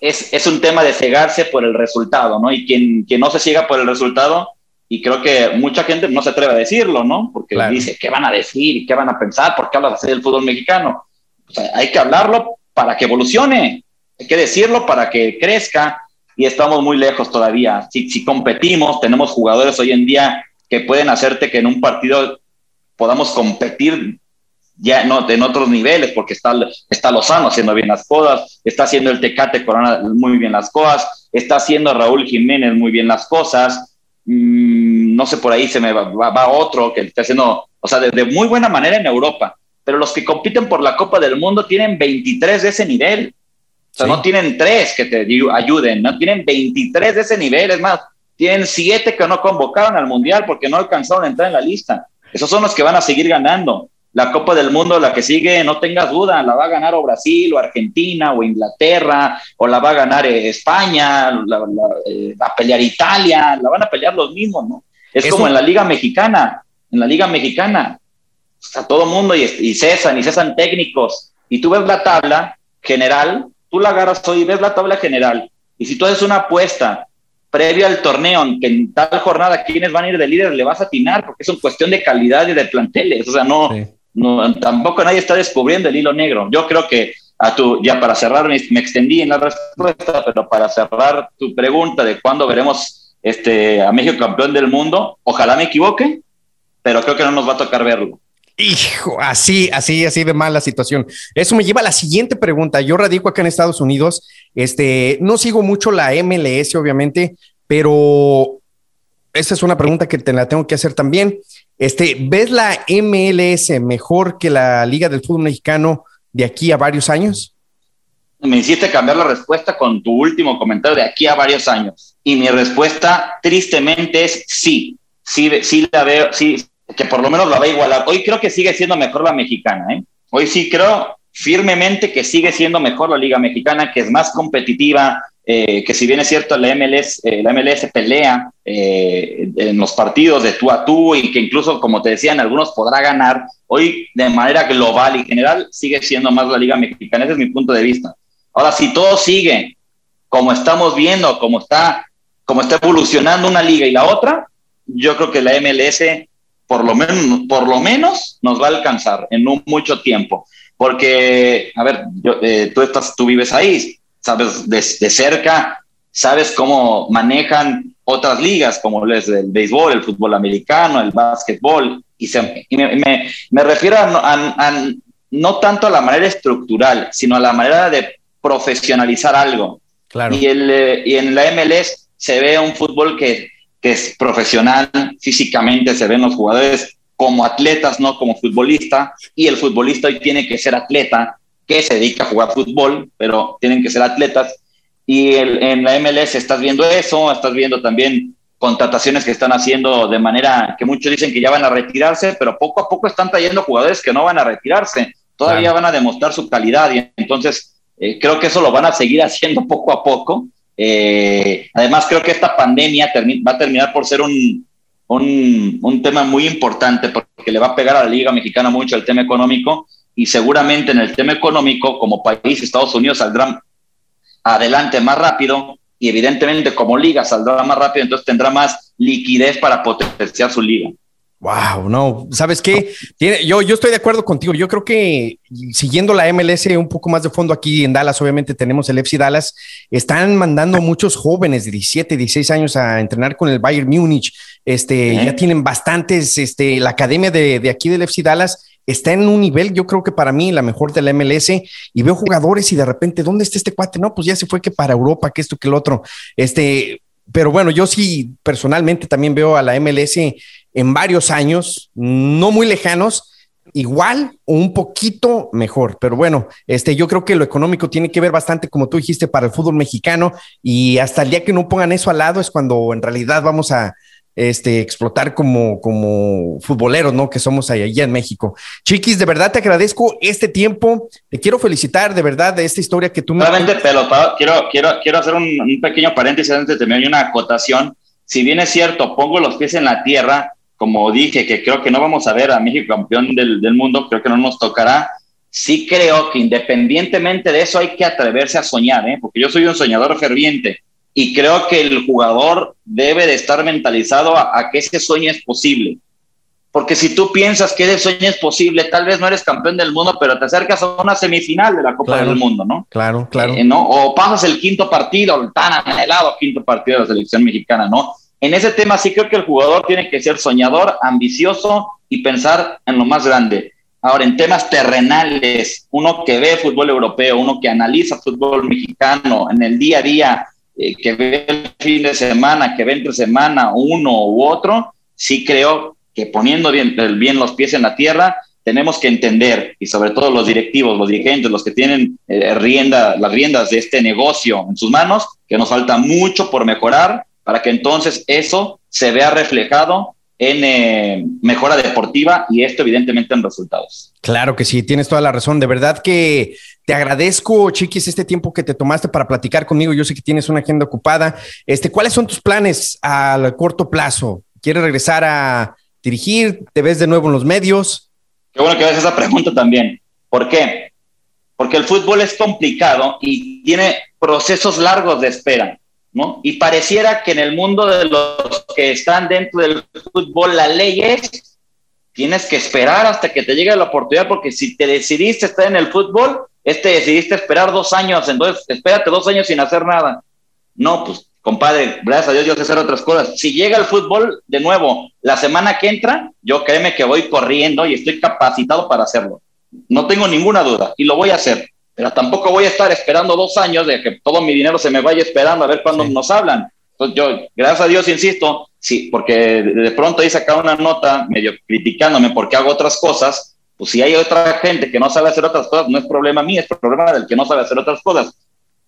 S2: Es, es, un tema de cegarse por el resultado, ¿no? Y quien, quien no se ciega por el resultado, y creo que mucha gente no se atreve a decirlo, ¿no? Porque claro. dice, ¿qué van a decir? ¿Y qué van a pensar? ¿Por qué hablas así del fútbol mexicano? O sea, hay que hablarlo para que evolucione, hay que decirlo para que crezca y estamos muy lejos todavía. Si, si competimos, tenemos jugadores hoy en día que pueden hacerte que en un partido podamos competir ya no, en otros niveles, porque está, está Lozano haciendo bien las cosas, está haciendo el Tecate Corona muy bien las cosas, está haciendo Raúl Jiménez muy bien las cosas, no sé, por ahí se me va, va, va otro que está haciendo, o sea, de, de, muy buena manera en Europa, pero los que compiten por la Copa del Mundo tienen 23 de ese nivel. O sea, sí. no tienen tres que te ayuden, no tienen 23 de ese nivel, es más, tienen siete que no convocaron al Mundial porque no alcanzaron a entrar en la lista. Esos son los que van a seguir ganando la Copa del Mundo, la que sigue, no tengas duda, la va a ganar o Brasil, o Argentina, o Inglaterra, o la va a ganar eh, España, la, la, eh, va a pelear Italia, la van a pelear los mismos, ¿no? Es como en la Liga Mexicana, en la Liga Mexicana, a todo mundo y, y cesan, y cesan técnicos, y tú ves la tabla general, tú la agarras hoy y ves la tabla general, y si tú haces una apuesta previo al torneo, que en tal jornada quienes van a ir de líder, le vas a atinar, porque es una cuestión de calidad y de planteles, o sea, no, no tampoco nadie está descubriendo el hilo negro. Yo creo que a tu, ya para cerrar, me, me, extendí en la respuesta, pero para cerrar tu pregunta de cuándo veremos este, a México campeón del mundo, ojalá me equivoque, pero creo que no nos va a tocar verlo.
S1: Hijo, así, así, así de mal la situación. Eso me lleva a la siguiente pregunta. Yo radico acá en Estados Unidos. Este, no sigo mucho la MLS, obviamente, pero esta es una pregunta que te la tengo que hacer también. Este, ¿ves la MLS mejor que la Liga del Fútbol Mexicano de aquí a varios años?
S2: Me hiciste cambiar la respuesta con tu último comentario de aquí a varios años. Y mi respuesta, tristemente, es sí. Sí, sí la veo, sí, que por lo menos la va igualar. Hoy creo que sigue siendo mejor la mexicana. ¿eh? Hoy sí creo firmemente que sigue siendo mejor la Liga Mexicana, que es más competitiva, eh, que si bien es cierto, la MLS, eh, la MLS pelea eh, en los partidos de tú a tú y que incluso, como te decían, algunos podrá ganar, hoy de manera global y general sigue siendo más la Liga Mexicana. Ese es mi punto de vista. Ahora, si todo sigue como estamos viendo, como está, como está evolucionando una liga y la otra, yo creo que la MLS por lo menos, por lo menos nos va a alcanzar en un mucho tiempo. Porque, a ver, eh, tú, estás, tú vives ahí, sabes de, cerca, sabes cómo manejan otras ligas, como es el béisbol, el fútbol americano, el básquetbol, y, me, me, refiero a, no tanto a la manera estructural, sino a la manera de profesionalizar algo. Claro. Y, el, eh, y en la MLS se ve un fútbol que es profesional, físicamente se ven los jugadores como atletas, no como futbolista, y el futbolista hoy tiene que ser atleta, que se dedica a jugar fútbol, pero tienen que ser atletas. Y en la MLS estás viendo eso, estás viendo también contrataciones que están haciendo de manera que muchos dicen que ya van a retirarse, pero poco a poco están trayendo jugadores que no van a retirarse, todavía van a demostrar su calidad y entonces eh, creo que eso lo van a seguir [LAUGHS] haciendo poco a poco. Eh, además, creo que esta pandemia va a terminar por ser un, un, un, tema muy importante porque le va a pegar a la Liga Mexicana mucho el tema económico y seguramente en el tema económico, como país, Estados Unidos saldrá adelante más rápido y evidentemente como liga saldrá más rápido, entonces tendrá más liquidez para potenciar su liga.
S1: Wow, no, ¿sabes qué? yo, yo estoy de acuerdo contigo. Yo creo que siguiendo la MLS un poco más de fondo aquí en Dallas, obviamente tenemos el FC Dallas, están mandando muchos jóvenes de 17, 16 años a entrenar con el Bayern Múnich. Este, ya tienen bastantes, este, la academia de, de aquí del FC Dallas está en un nivel, yo creo que para mí la mejor de la MLS y veo jugadores y de repente, ¿dónde está este cuate? No, pues ya se fue que para Europa, que esto, que el otro. Este, pero bueno, yo sí personalmente también veo a la MLS en varios años, no muy lejanos, igual o un poquito mejor. Pero bueno, este, yo creo que lo económico tiene que ver bastante, como tú dijiste, para el fútbol mexicano y hasta el día que no pongan eso al lado es cuando en realidad vamos a, este, explotar como, como futboleros, ¿no? Que somos allá en México. Chiquis, de verdad te agradezco este tiempo. Te quiero felicitar de verdad de esta historia que tú
S2: me. Solamente, pero quiero, quiero, quiero hacer un, un pequeño paréntesis antes de terminar una acotación. Si bien es cierto, pongo los pies en la tierra, como dije, que creo que no vamos a ver a México campeón del, del mundo, creo que no nos tocará. Sí creo que independientemente de eso hay que atreverse a soñar, ¿eh? porque yo soy un soñador ferviente y creo que el jugador debe de estar mentalizado a, que ese sueño es posible. Porque si tú piensas que ese sueño es posible, tal vez no eres campeón del mundo, pero te acercas a una semifinal de la Copa del Mundo, ¿no?
S1: Claro, claro.
S2: Eh, ¿no? O pasas el quinto partido, tan anhelado quinto partido de la selección mexicana, ¿no? En ese tema sí creo que el jugador tiene que ser soñador, ambicioso y pensar en lo más grande. Ahora, en temas terrenales, uno que ve fútbol europeo, uno que analiza fútbol mexicano en el día a día, eh, que ve el fin de semana, que ve entre semana uno u otro, sí creo que poniendo bien, los pies en la tierra, tenemos que entender, y sobre todo los directivos, los dirigentes, los que tienen eh, las riendas de este negocio en sus manos, que nos falta mucho por mejorar para que entonces eso se vea reflejado en eh, mejora deportiva y esto evidentemente en resultados.
S1: Claro que sí, tienes toda la razón. De verdad que te agradezco, Chiquis, este tiempo que te tomaste para platicar conmigo. Yo sé que tienes una agenda ocupada. Este, ¿cuáles son tus planes al corto plazo? ¿Quieres regresar a dirigir? ¿Te ves de nuevo en los medios?
S2: Qué bueno que hagas esa pregunta también. ¿Por qué? Porque el fútbol es complicado y tiene procesos largos de espera, Y pareciera que en el mundo de los que están dentro del fútbol la ley es tienes que esperar hasta que te llegue la oportunidad, porque si te decidiste estar en el fútbol, este decidiste esperar dos años, entonces espérate dos años sin hacer nada. No, pues compadre, gracias a Dios yo sé hacer otras cosas. Si llega el fútbol de nuevo la semana que entra, yo créeme que voy corriendo y estoy capacitado para hacerlo. No tengo ninguna duda y lo voy a hacer. Pero tampoco voy a estar esperando dos años de que todo mi dinero se me vaya esperando a ver cuándo nos hablan. Entonces yo, gracias a Dios, insisto, sí, porque de pronto ahí sacado una nota medio criticándome porque hago otras cosas, pues si hay otra gente que no sabe hacer otras cosas, no es problema mío, es problema del que no sabe hacer otras cosas.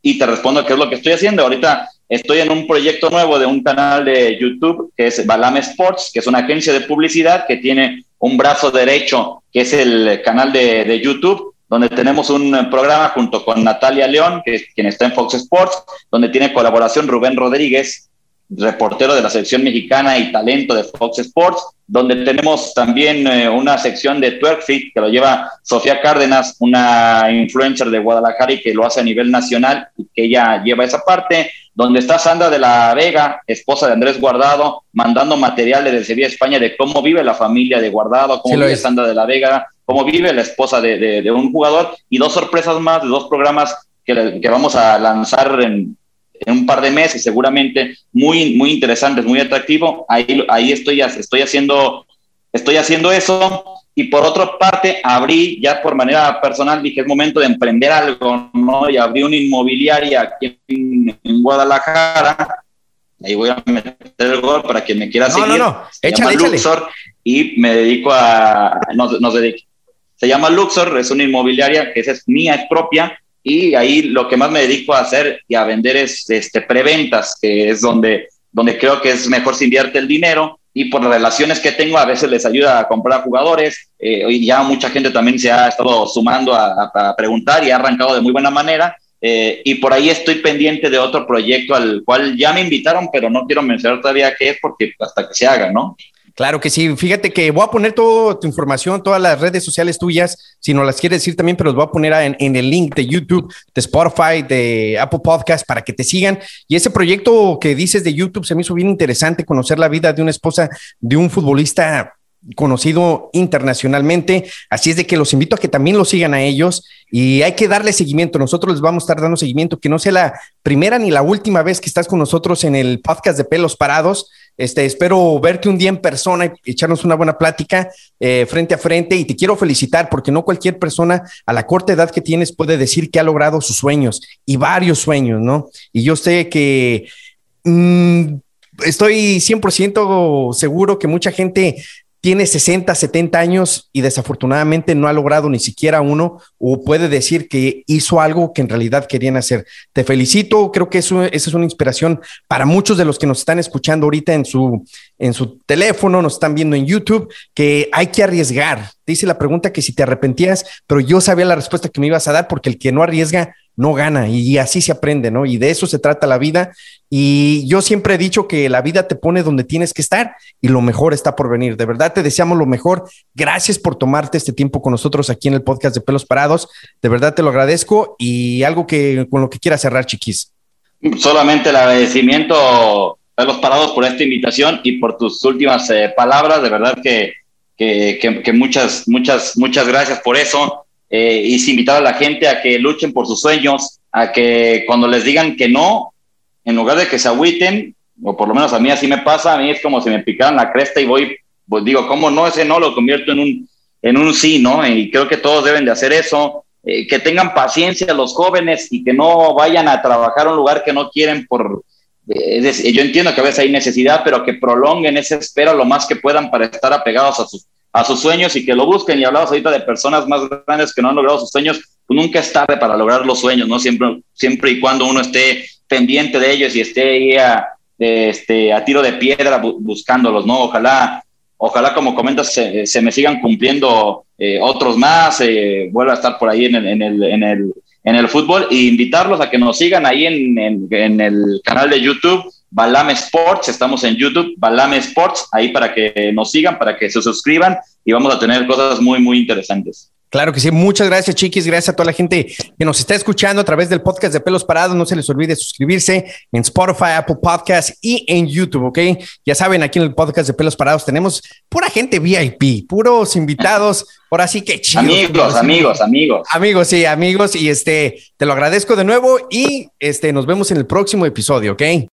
S2: Y te respondo qué es lo que estoy haciendo. Ahorita estoy en un proyecto nuevo de un canal de YouTube que es Balame Sports, que es una agencia de publicidad que tiene un brazo derecho, que es el canal de, de YouTube, donde tenemos un programa junto con Natalia León, que es quien está en Fox Sports, donde tiene colaboración Rubén Rodríguez, reportero de la selección mexicana y talento de Fox Sports, donde tenemos también eh, una sección de Twerkfit que lo lleva Sofía Cárdenas, una influencer de Guadalajara y que lo hace a nivel nacional y que ella lleva esa parte, donde está Sandra de la Vega, esposa de Andrés Guardado, mandando material de Sevilla, España, de cómo vive la familia de Guardado, cómo vive Sandra de la Vega, cómo vive la esposa de, un jugador y dos sorpresas más de dos programas que, que vamos a lanzar en, en, un par de meses, seguramente muy, muy interesantes, muy atractivo. Ahí, ahí estoy, estoy, haciendo, estoy haciendo eso. Y por otra parte, abrí ya por manera personal, dije, es momento de emprender algo, ¿no? Y abrí una inmobiliaria aquí en, Guadalajara. Ahí voy a meter el gol para quien me quiera seguir. No, no, llama Luxor y me dedico a, nos, nos dedico, se llama Luxor, es una inmobiliaria que es, mía, es propia, y ahí lo que más me dedico a hacer y a vender es este, preventas, que es donde, donde creo que es mejor se invierte el dinero y por las relaciones que tengo a veces les ayuda a comprar jugadores eh, y ya mucha gente también se ha estado sumando a, preguntar y ha arrancado de muy buena manera eh, y por ahí estoy pendiente de otro proyecto al cual ya me invitaron pero no quiero mencionar todavía qué es porque hasta que se haga, ¿no?
S1: Claro que sí. Fíjate que voy a poner toda tu información, todas las redes sociales tuyas, si no las quieres decir también, pero los voy a poner en, el link de YouTube, de Spotify, de Apple Podcast para que te sigan. Y ese proyecto que dices de YouTube se me hizo bien interesante conocer la vida de una esposa de un futbolista conocido internacionalmente. Así es de que los invito a que también lo sigan a ellos y hay que darle seguimiento. Nosotros les vamos a estar dando seguimiento, que no sea la primera ni la última vez que estás con nosotros en el podcast de Pelos Parados. Este, espero verte un día en persona y echarnos una buena plática eh, frente a frente y te quiero felicitar porque no cualquier persona a la corta edad que tienes puede decir que ha logrado sus sueños y varios sueños, ¿no? Y yo sé que mm, estoy 100% seguro que mucha gente tiene 60, 70 años y desafortunadamente no ha logrado ni siquiera uno o puede decir que hizo algo que en realidad querían hacer. Te felicito, creo que eso, esa es una inspiración para muchos de los que nos están escuchando ahorita en su, en su teléfono, nos están viendo en YouTube, que hay que arriesgar. Dice la pregunta que si te arrepentías, pero yo sabía la respuesta que me ibas a dar porque el que no arriesga no gana y así se aprende, ¿no? Y de eso se trata la vida. Y yo siempre he dicho que la vida te pone donde tienes que estar y lo mejor está por venir. De verdad te deseamos lo mejor. Gracias por tomarte este tiempo con nosotros aquí en el podcast de Pelos Parados. De verdad te lo agradezco y algo que con lo que quieras cerrar, chiquis.
S2: Solamente el agradecimiento Pelos Parados por esta invitación y por tus últimas eh, palabras. De verdad que, que, que muchas, muchas, muchas gracias por eso eh, y invitar a la gente a que luchen por sus sueños, a que cuando les digan que no, en lugar de que se agüiten, o por lo menos a mí así me pasa, a mí es como si me picaran la cresta y voy, pues digo, ¿cómo no? Ese no lo convierto en un, en un sí, ¿no? Y creo que todos deben de hacer eso, eh, que tengan paciencia los jóvenes y que no vayan a trabajar a un lugar que no quieren por... Eh, yo entiendo que a veces hay necesidad, pero que prolonguen esa espera lo más que puedan para estar apegados a sus, a sus sueños y que lo busquen. Y hablabas ahorita de personas más grandes que no han logrado sus sueños, pues nunca es tarde para lograr los sueños, ¿no? Siempre, siempre y cuando uno esté pendiente de ellos y esté ahí a, este, a tiro de piedra buscándolos, ¿no? Ojalá, ojalá como comentas, se, me sigan cumpliendo eh, otros más, eh, vuelva a estar por ahí en el, en el, en el, en el fútbol e invitarlos a que nos sigan ahí en, en, en el canal de YouTube Balame Sports, estamos en YouTube, Balame Sports, ahí para que nos sigan, para que se suscriban y vamos a tener cosas muy, muy interesantes.
S1: Claro que sí. Muchas gracias, chiquis. Gracias a toda la gente que nos está escuchando a través del podcast de Pelos Parados. No se les olvide suscribirse en Spotify, Apple Podcast y en YouTube, ¿ok? Ya saben, aquí en el podcast de Pelos Parados tenemos pura gente VIP, puros invitados. Por así que
S2: chido. Amigos, amigos, amigos.
S1: Amigos, sí, amigos. Y este, te lo agradezco de nuevo y este, nos vemos en el próximo episodio, ¿ok?